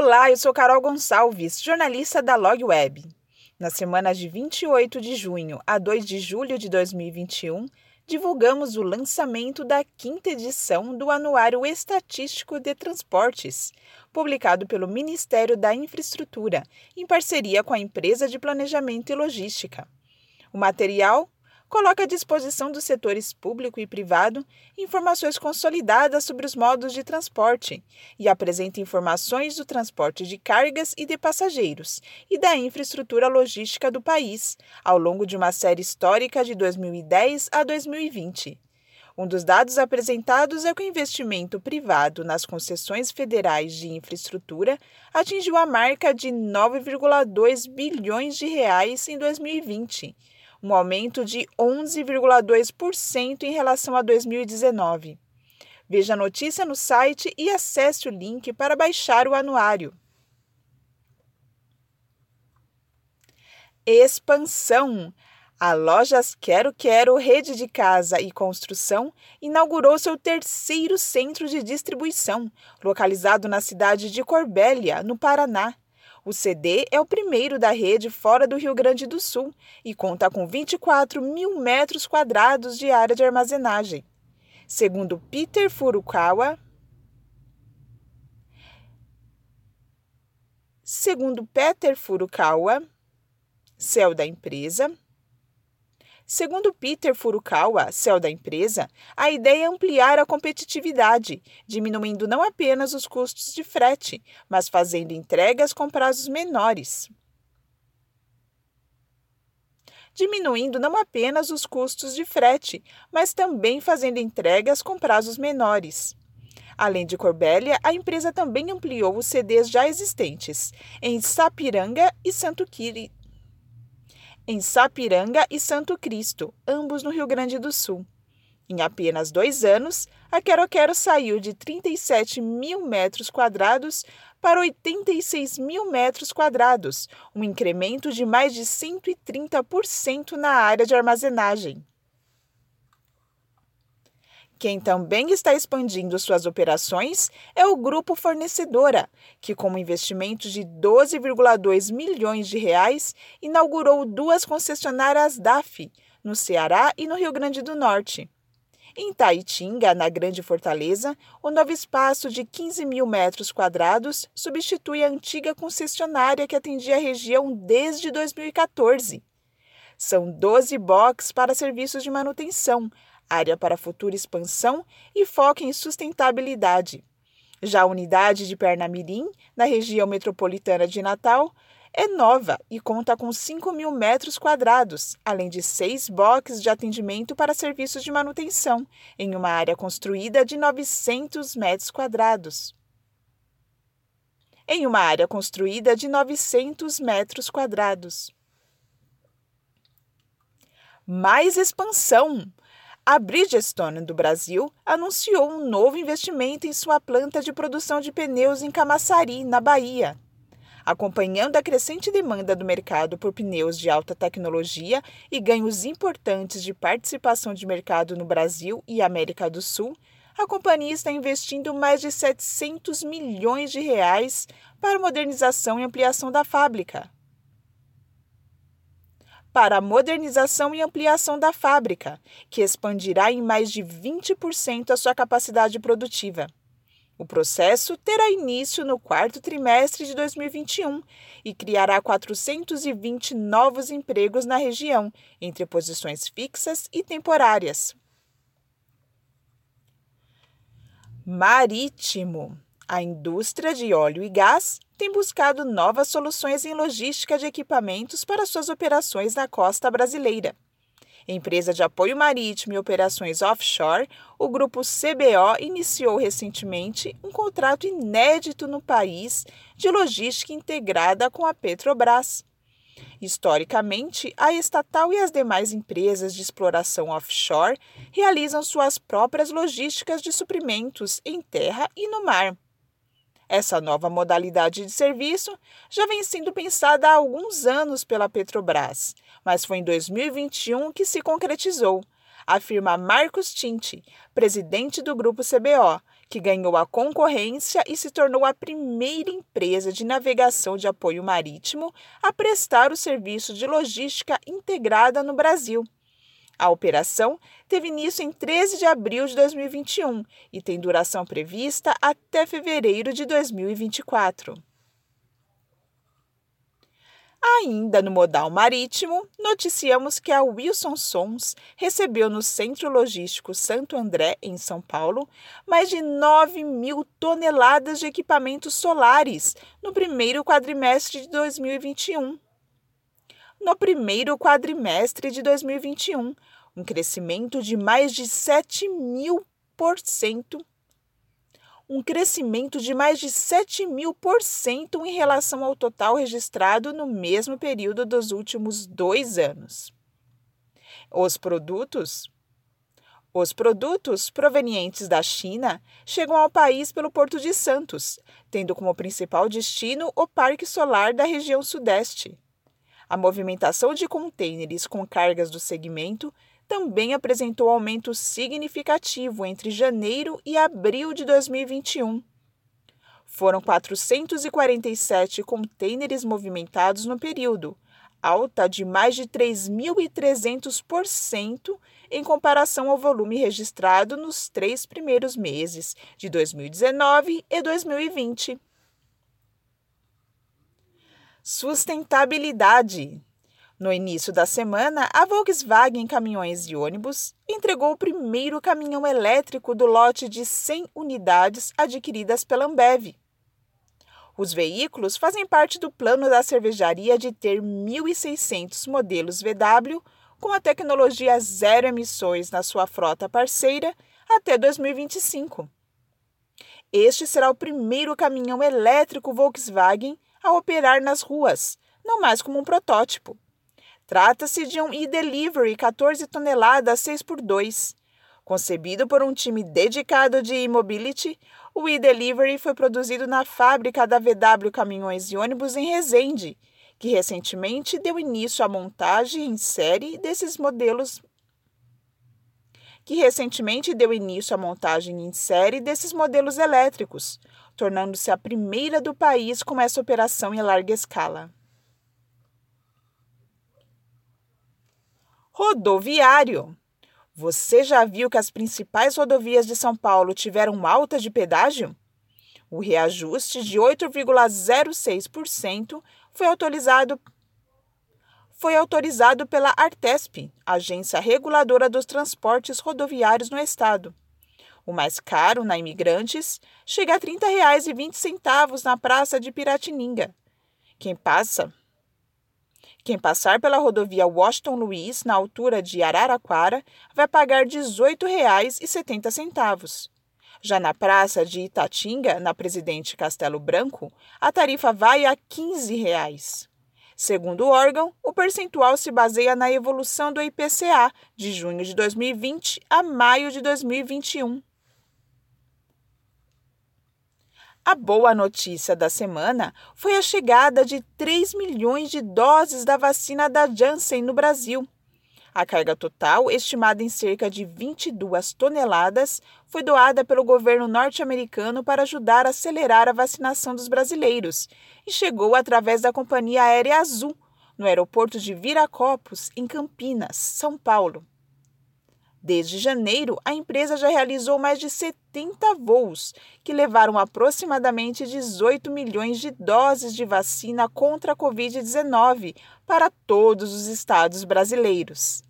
Olá, eu sou Carol Gonçalves, jornalista da Log Web. Na semana de 28 de junho a 2 de julho de 2021, divulgamos o lançamento da quinta edição do Anuário Estatístico de Transportes, publicado pelo Ministério da Infraestrutura, em parceria com a empresa de planejamento e logística. O material coloca à disposição dos setores público e privado informações consolidadas sobre os modos de transporte e apresenta informações do transporte de cargas e de passageiros e da infraestrutura logística do país, ao longo de uma série histórica de 2010 a 2020. Um dos dados apresentados é que o investimento privado nas concessões federais de infraestrutura atingiu a marca de 9,2 bilhões de reais em 2020 um aumento de 11,2% em relação a 2019. Veja a notícia no site e acesse o link para baixar o anuário. Expansão. A Lojas Quero Quero Rede de Casa e Construção inaugurou seu terceiro centro de distribuição, localizado na cidade de Corbélia, no Paraná. O CD é o primeiro da rede fora do Rio Grande do Sul e conta com 24 mil metros quadrados de área de armazenagem. Segundo Peter Furukawa, segundo Peter Furukawa, céu da empresa, Segundo Peter Furukawa, céu da empresa, a ideia é ampliar a competitividade, diminuindo não apenas os custos de frete, mas fazendo entregas com prazos menores. Diminuindo não apenas os custos de frete, mas também fazendo entregas com prazos menores. Além de Corbélia, a empresa também ampliou os CDs já existentes em Sapiranga e Santo Quiri, em Sapiranga e Santo Cristo, ambos no Rio Grande do Sul. Em apenas dois anos, a Quero Quero saiu de 37 mil metros quadrados para 86 mil metros quadrados, um incremento de mais de 130% na área de armazenagem. Quem também está expandindo suas operações é o Grupo Fornecedora, que, com um investimento de 12,2 milhões de reais, inaugurou duas concessionárias DAF, no Ceará e no Rio Grande do Norte. Em Taitinga, na Grande Fortaleza, o novo espaço de 15 mil metros quadrados substitui a antiga concessionária que atendia a região desde 2014. São 12 boxes para serviços de manutenção, área para futura expansão e foco em sustentabilidade. Já a unidade de Pernamirim, na região metropolitana de Natal, é nova e conta com 5 mil metros quadrados, além de seis boxes de atendimento para serviços de manutenção, em uma área construída de 900 metros quadrados. Em uma área construída de 900 metros quadrados. Mais expansão! A Bridgestone do Brasil anunciou um novo investimento em sua planta de produção de pneus em Camaçari, na Bahia. Acompanhando a crescente demanda do mercado por pneus de alta tecnologia e ganhos importantes de participação de mercado no Brasil e América do Sul, a companhia está investindo mais de 700 milhões de reais para modernização e ampliação da fábrica para a modernização e ampliação da fábrica, que expandirá em mais de 20% a sua capacidade produtiva. O processo terá início no quarto trimestre de 2021 e criará 420 novos empregos na região, entre posições fixas e temporárias. Marítimo. A indústria de óleo e gás tem buscado novas soluções em logística de equipamentos para suas operações na costa brasileira. Empresa de apoio marítimo e operações offshore, o grupo CBO iniciou recentemente um contrato inédito no país de logística integrada com a Petrobras. Historicamente, a estatal e as demais empresas de exploração offshore realizam suas próprias logísticas de suprimentos em terra e no mar. Essa nova modalidade de serviço já vem sendo pensada há alguns anos pela Petrobras, mas foi em 2021 que se concretizou, afirma Marcos Tinti, presidente do Grupo CBO, que ganhou a concorrência e se tornou a primeira empresa de navegação de apoio marítimo a prestar o serviço de logística integrada no Brasil. A operação teve início em 13 de abril de 2021 e tem duração prevista até fevereiro de 2024. Ainda no modal marítimo, noticiamos que a Wilson Sons recebeu no Centro Logístico Santo André, em São Paulo, mais de 9 mil toneladas de equipamentos solares no primeiro quadrimestre de 2021. No primeiro quadrimestre de 2021, um crescimento de mais de 7 mil por cento um crescimento de mais de 7 mil por cento em relação ao total registrado no mesmo período dos últimos dois anos. Os produtos. Os produtos provenientes da China chegam ao país pelo Porto de Santos, tendo como principal destino o Parque Solar da região Sudeste. A movimentação de contêineres com cargas do segmento também apresentou aumento significativo entre janeiro e abril de 2021. Foram 447 contêineres movimentados no período, alta de mais de 3.300% em comparação ao volume registrado nos três primeiros meses de 2019 e 2020. Sustentabilidade. No início da semana, a Volkswagen Caminhões e Ônibus entregou o primeiro caminhão elétrico do lote de 100 unidades adquiridas pela Ambev. Os veículos fazem parte do plano da cervejaria de ter 1.600 modelos VW com a tecnologia zero emissões na sua frota parceira até 2025. Este será o primeiro caminhão elétrico Volkswagen a operar nas ruas, não mais como um protótipo. Trata-se de um e-delivery 14 toneladas 6x2. Concebido por um time dedicado de e-mobility, o e-delivery foi produzido na fábrica da VW Caminhões e Ônibus em Resende, que recentemente deu início à montagem em série desses modelos que recentemente deu início à montagem em série desses modelos elétricos, tornando-se a primeira do país com essa operação em larga escala. Rodoviário. Você já viu que as principais rodovias de São Paulo tiveram alta de pedágio? O reajuste de 8,06% foi autorizado foi autorizado pela Artesp, agência reguladora dos transportes rodoviários no estado. O mais caro, na Imigrantes, chega a R$ 30,20 na Praça de Piratininga. Quem passa quem passar pela rodovia Washington Luiz, na altura de Araraquara, vai pagar R$ 18,70. Já na praça de Itatinga, na Presidente Castelo Branco, a tarifa vai a 15 reais. Segundo o órgão, o percentual se baseia na evolução do IPCA de junho de 2020 a maio de 2021. A boa notícia da semana foi a chegada de 3 milhões de doses da vacina da Janssen no Brasil. A carga total, estimada em cerca de 22 toneladas, foi doada pelo governo norte-americano para ajudar a acelerar a vacinação dos brasileiros e chegou através da companhia aérea Azul, no aeroporto de Viracopos, em Campinas, São Paulo. Desde janeiro, a empresa já realizou mais de 70 voos, que levaram aproximadamente 18 milhões de doses de vacina contra a Covid-19 para todos os estados brasileiros.